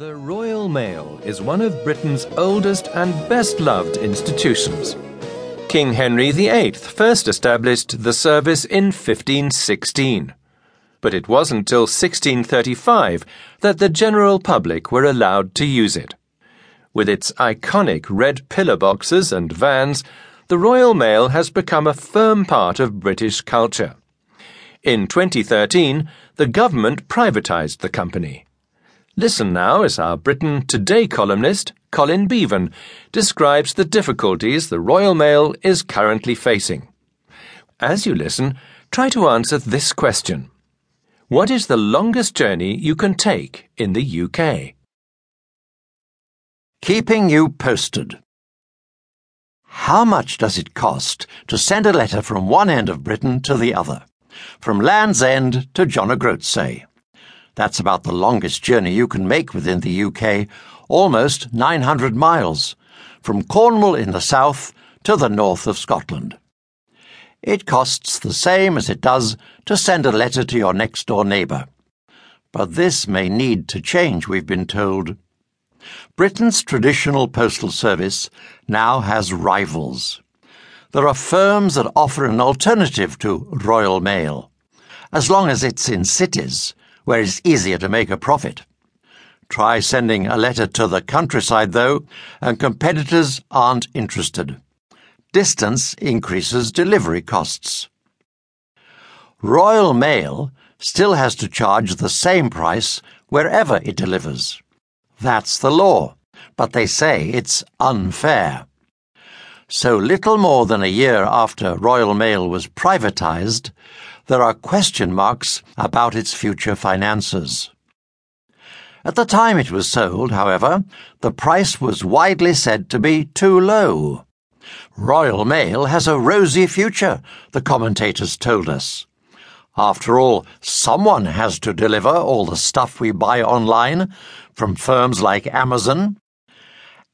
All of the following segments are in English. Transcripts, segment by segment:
The Royal Mail is one of Britain's oldest and best loved institutions. King Henry VIII first established the service in 1516. But it wasn't till 1635 that the general public were allowed to use it. With its iconic red pillar boxes and vans, the Royal Mail has become a firm part of British culture. In 2013, the government privatised the company. Listen now as our Britain Today columnist, Colin Beaven, describes the difficulties the Royal Mail is currently facing. As you listen, try to answer this question What is the longest journey you can take in the UK? Keeping you posted. How much does it cost to send a letter from one end of Britain to the other? From Land's End to John O'Groats, say? That's about the longest journey you can make within the UK, almost 900 miles, from Cornwall in the south to the north of Scotland. It costs the same as it does to send a letter to your next door neighbour. But this may need to change, we've been told. Britain's traditional postal service now has rivals. There are firms that offer an alternative to Royal Mail, as long as it's in cities where it's easier to make a profit. Try sending a letter to the countryside, though, and competitors aren't interested. Distance increases delivery costs. Royal Mail still has to charge the same price wherever it delivers. That's the law, but they say it's unfair. So little more than a year after Royal Mail was privatised, there are question marks about its future finances. At the time it was sold, however, the price was widely said to be too low. Royal Mail has a rosy future, the commentators told us. After all, someone has to deliver all the stuff we buy online from firms like Amazon.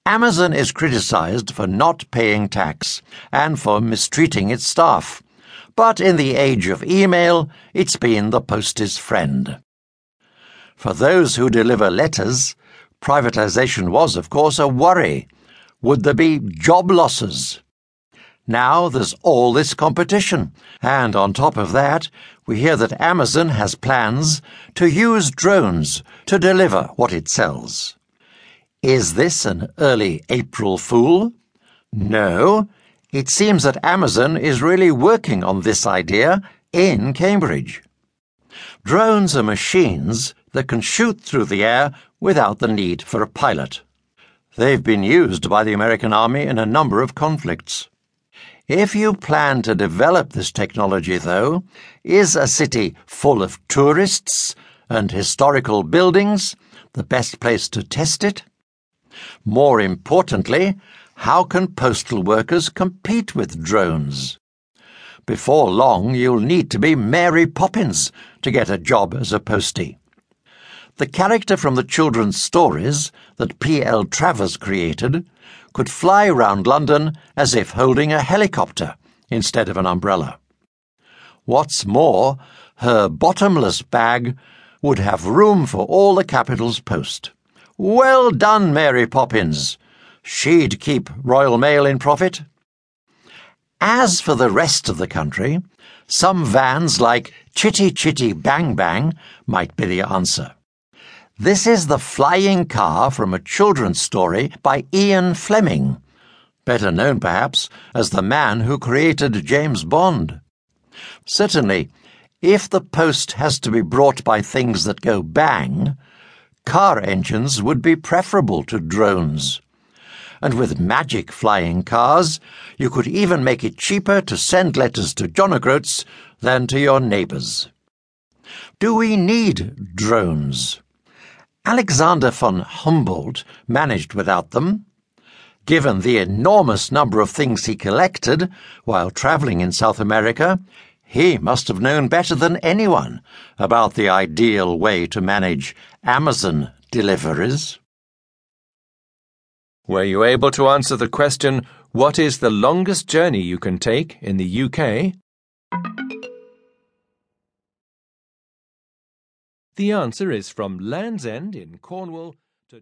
Amazon is criticized for not paying tax and for mistreating its staff. But in the age of email, it's been the post's friend. For those who deliver letters, privatization was, of course, a worry. Would there be job losses? Now there's all this competition, and on top of that, we hear that Amazon has plans to use drones to deliver what it sells. Is this an early April fool? No, it seems that Amazon is really working on this idea in Cambridge. Drones are machines that can shoot through the air without the need for a pilot. They've been used by the American Army in a number of conflicts. If you plan to develop this technology, though, is a city full of tourists and historical buildings the best place to test it? More importantly, how can postal workers compete with drones? Before long, you'll need to be Mary Poppins to get a job as a postie. The character from the children's stories that P.L. Travers created could fly round London as if holding a helicopter instead of an umbrella. What's more, her bottomless bag would have room for all the capital's post. Well done, Mary Poppins! She'd keep Royal Mail in profit. As for the rest of the country, some vans like Chitty Chitty Bang Bang might be the answer. This is the flying car from a children's story by Ian Fleming, better known perhaps as the man who created James Bond. Certainly, if the post has to be brought by things that go bang, car engines would be preferable to drones and with magic flying cars, you could even make it cheaper to send letters to John O'Groats than to your neighbours. Do we need drones? Alexander von Humboldt managed without them. Given the enormous number of things he collected while travelling in South America, he must have known better than anyone about the ideal way to manage Amazon deliveries. Were you able to answer the question, What is the longest journey you can take in the UK? The answer is from Land's End in Cornwall